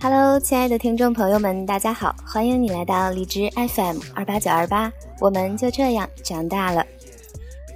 Hello，亲爱的听众朋友们，大家好，欢迎你来到荔枝 FM 二八九二八，我们就这样长大了。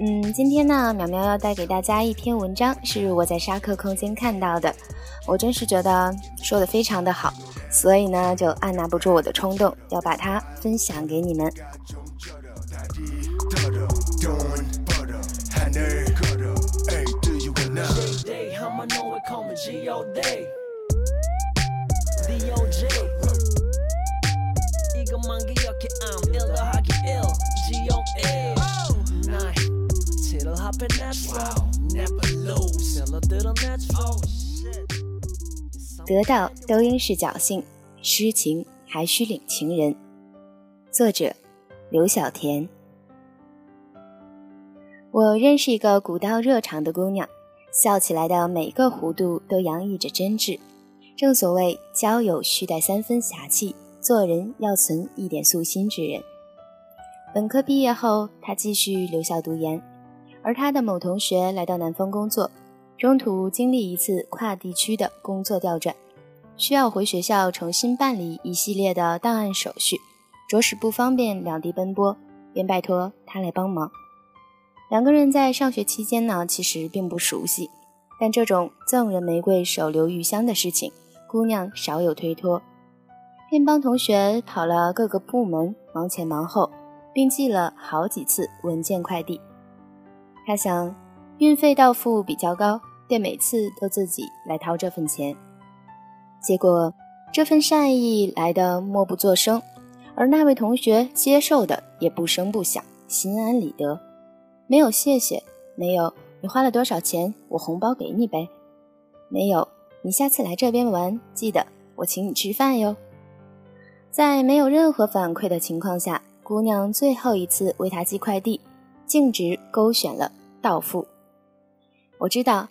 嗯，今天呢，苗苗要带给大家一篇文章，是我在沙克空间看到的，我真是觉得说的非常的好，所以呢，就按捺不住我的冲动，要把它分享给你们。得到都应是侥幸，失情还需领情人。作者：刘小田。我认识一个古道热肠的姑娘，笑起来的每个弧度都洋溢着真挚。正所谓交友须带三分侠气，做人要存一点素心之人。本科毕业后，他继续留校读研，而他的某同学来到南方工作，中途经历一次跨地区的工作调转，需要回学校重新办理一系列的档案手续，着实不方便两地奔波，便拜托他来帮忙。两个人在上学期间呢，其实并不熟悉，但这种赠人玫瑰，手留余香的事情。姑娘少有推脱，便帮同学跑了各个部门，忙前忙后，并寄了好几次文件快递。他想，运费到付比较高，便每次都自己来掏这份钱。结果这份善意来的默不作声，而那位同学接受的也不声不响，心安理得。没有谢谢，没有你花了多少钱，我红包给你呗，没有。你下次来这边玩，记得我请你吃饭哟。在没有任何反馈的情况下，姑娘最后一次为他寄快递，径直勾选了到付。我知道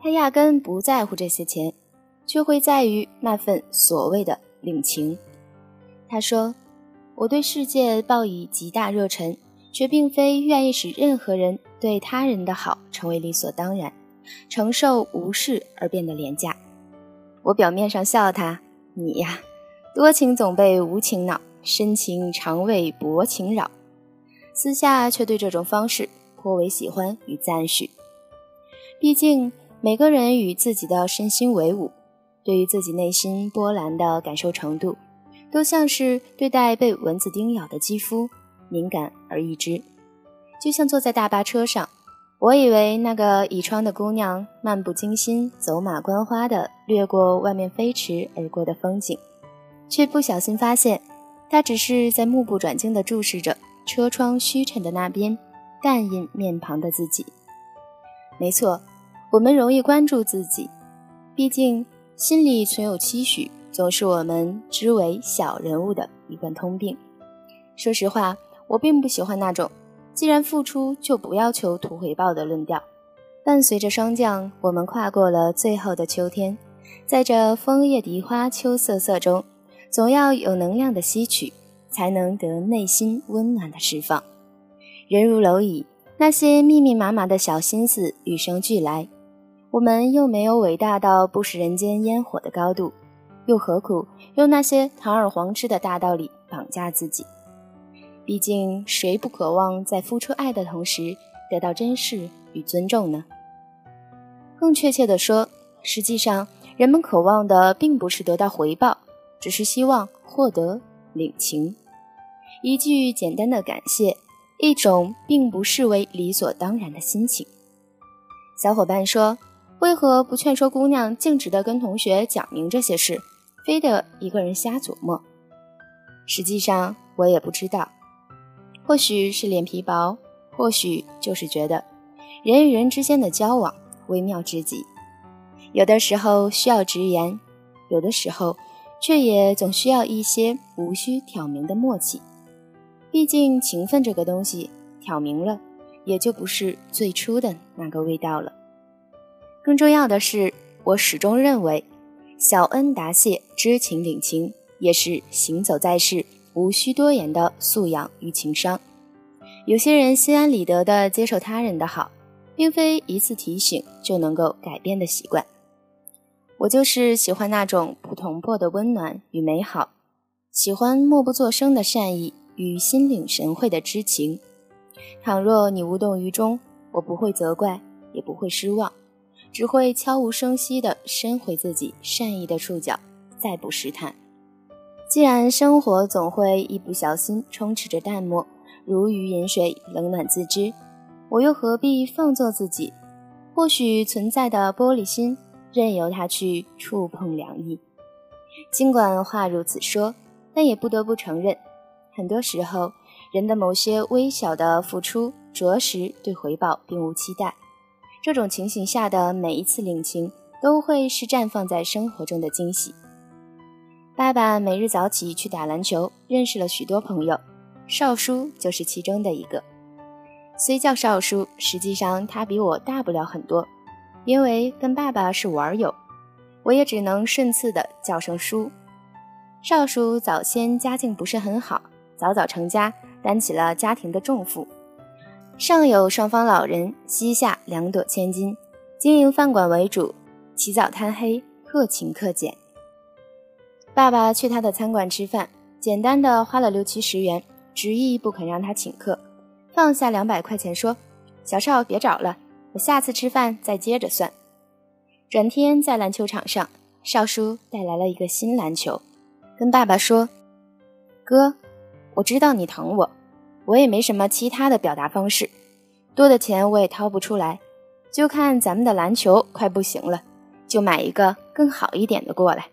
他压根不在乎这些钱，却会在于那份所谓的领情。他说：“我对世界抱以极大热忱，却并非愿意使任何人对他人的好成为理所当然，承受无视而变得廉价。”我表面上笑他，你呀，多情总被无情恼，深情常为薄情扰。私下却对这种方式颇为喜欢与赞许。毕竟每个人与自己的身心为伍，对于自己内心波澜的感受程度，都像是对待被蚊子叮咬的肌肤，敏感而易知。就像坐在大巴车上。我以为那个倚窗的姑娘漫不经心、走马观花地掠过外面飞驰而过的风景，却不小心发现，她只是在目不转睛地注视着车窗虚沉的那边淡印面庞的自己。没错，我们容易关注自己，毕竟心里存有期许，总是我们之为小人物的一贯通病。说实话，我并不喜欢那种。既然付出，就不要求图回报的论调。伴随着霜降，我们跨过了最后的秋天，在这枫叶荻花秋瑟瑟中，总要有能量的吸取，才能得内心温暖的释放。人如蝼蚁，那些密密麻麻的小心思与生俱来。我们又没有伟大到不食人间烟火的高度，又何苦用那些堂而皇之的大道理绑架自己？毕竟，谁不渴望在付出爱的同时得到珍视与尊重呢？更确切地说，实际上人们渴望的并不是得到回报，只是希望获得领情。一句简单的感谢，一种并不视为理所当然的心情。小伙伴说：“为何不劝说姑娘径直地跟同学讲明这些事，非得一个人瞎琢磨？”实际上，我也不知道。或许是脸皮薄，或许就是觉得人与人之间的交往微妙至极，有的时候需要直言，有的时候却也总需要一些无需挑明的默契。毕竟情分这个东西，挑明了也就不是最初的那个味道了。更重要的是，我始终认为，小恩答谢、知情领情，也是行走在世。无需多言的素养与情商。有些人心安理得地接受他人的好，并非一次提醒就能够改变的习惯。我就是喜欢那种不同破的温暖与美好，喜欢默不作声的善意与心领神会的知情。倘若你无动于衷，我不会责怪，也不会失望，只会悄无声息地伸回自己善意的触角，再不试探。既然生活总会一不小心充斥着淡漠，如鱼饮水，冷暖自知，我又何必放纵自己？或许存在的玻璃心，任由它去触碰凉意。尽管话如此说，但也不得不承认，很多时候。人的某些微小的付出，着实对回报并无期待。这种情形下的每一次领情，都会是绽放在生活中的惊喜。爸爸每日早起去打篮球，认识了许多朋友，少叔就是其中的一个。虽叫少叔，实际上他比我大不了很多，因为跟爸爸是玩友，我也只能顺次的叫声叔。少叔早先家境不是很好，早早成家。担起了家庭的重负，上有双方老人，膝下两朵千金，经营饭馆为主，起早贪黑，克勤克俭。爸爸去他的餐馆吃饭，简单的花了六七十元，执意不肯让他请客，放下两百块钱说：“小少别找了，我下次吃饭再接着算。”转天在篮球场上，少叔带来了一个新篮球，跟爸爸说：“哥。”我知道你疼我，我也没什么其他的表达方式，多的钱我也掏不出来，就看咱们的篮球快不行了，就买一个更好一点的过来。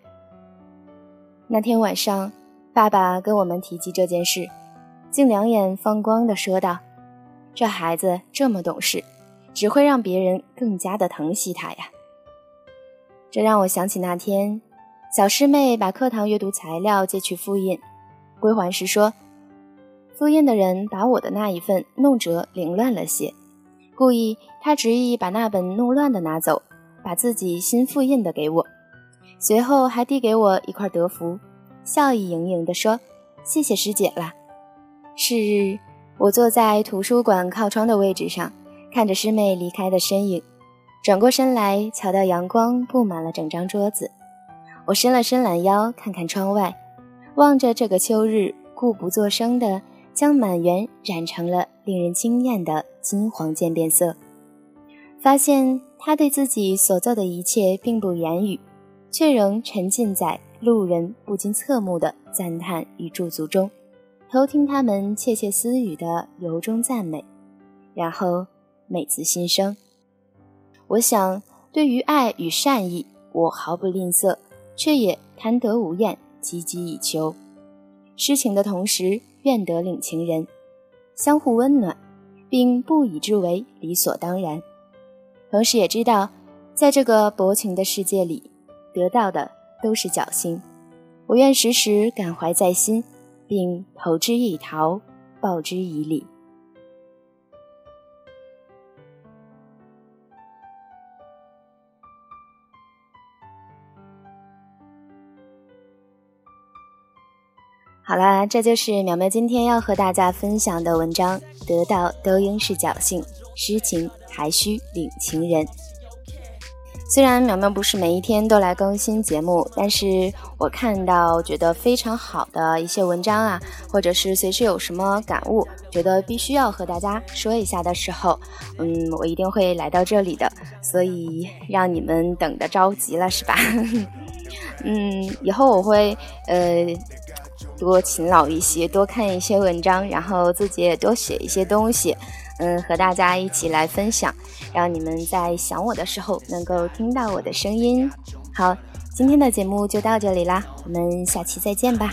那天晚上，爸爸跟我们提及这件事，竟两眼放光的说道：“这孩子这么懂事，只会让别人更加的疼惜他呀。”这让我想起那天，小师妹把课堂阅读材料借去复印，归还时说。复印的人把我的那一份弄折凌乱了些，故意他执意把那本弄乱的拿走，把自己新复印的给我，随后还递给我一块德芙，笑意盈盈地说：“谢谢师姐了。”是日，我坐在图书馆靠窗的位置上，看着师妹离开的身影，转过身来，瞧到阳光布满了整张桌子，我伸了伸懒腰，看看窗外，望着这个秋日，故不作声的。将满园染成了令人惊艳的金黄渐变色，发现他对自己所做的一切并不言语，却仍沉浸在路人不禁侧目的赞叹与驻足中，偷听他们窃窃私语的由衷赞美，然后美自心生。我想，对于爱与善意，我毫不吝啬，却也贪得无厌，汲汲以求。施情的同时。愿得领情人，相互温暖，并不以之为理所当然。同时也知道，在这个薄情的世界里，得到的都是侥幸。我愿时时感怀在心，并投之以桃，报之以李。好啦，这就是淼淼今天要和大家分享的文章。得到都应是侥幸，痴情还需领情人。虽然苗苗不是每一天都来更新节目，但是我看到觉得非常好的一些文章啊，或者是随时有什么感悟，觉得必须要和大家说一下的时候，嗯，我一定会来到这里的。所以让你们等的着急了是吧？嗯，以后我会呃。多勤劳一些，多看一些文章，然后自己也多写一些东西，嗯，和大家一起来分享，让你们在想我的时候能够听到我的声音。好，今天的节目就到这里啦，我们下期再见吧。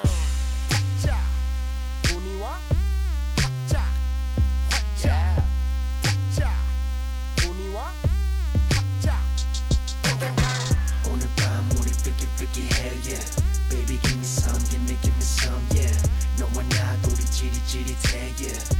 G10, yeah.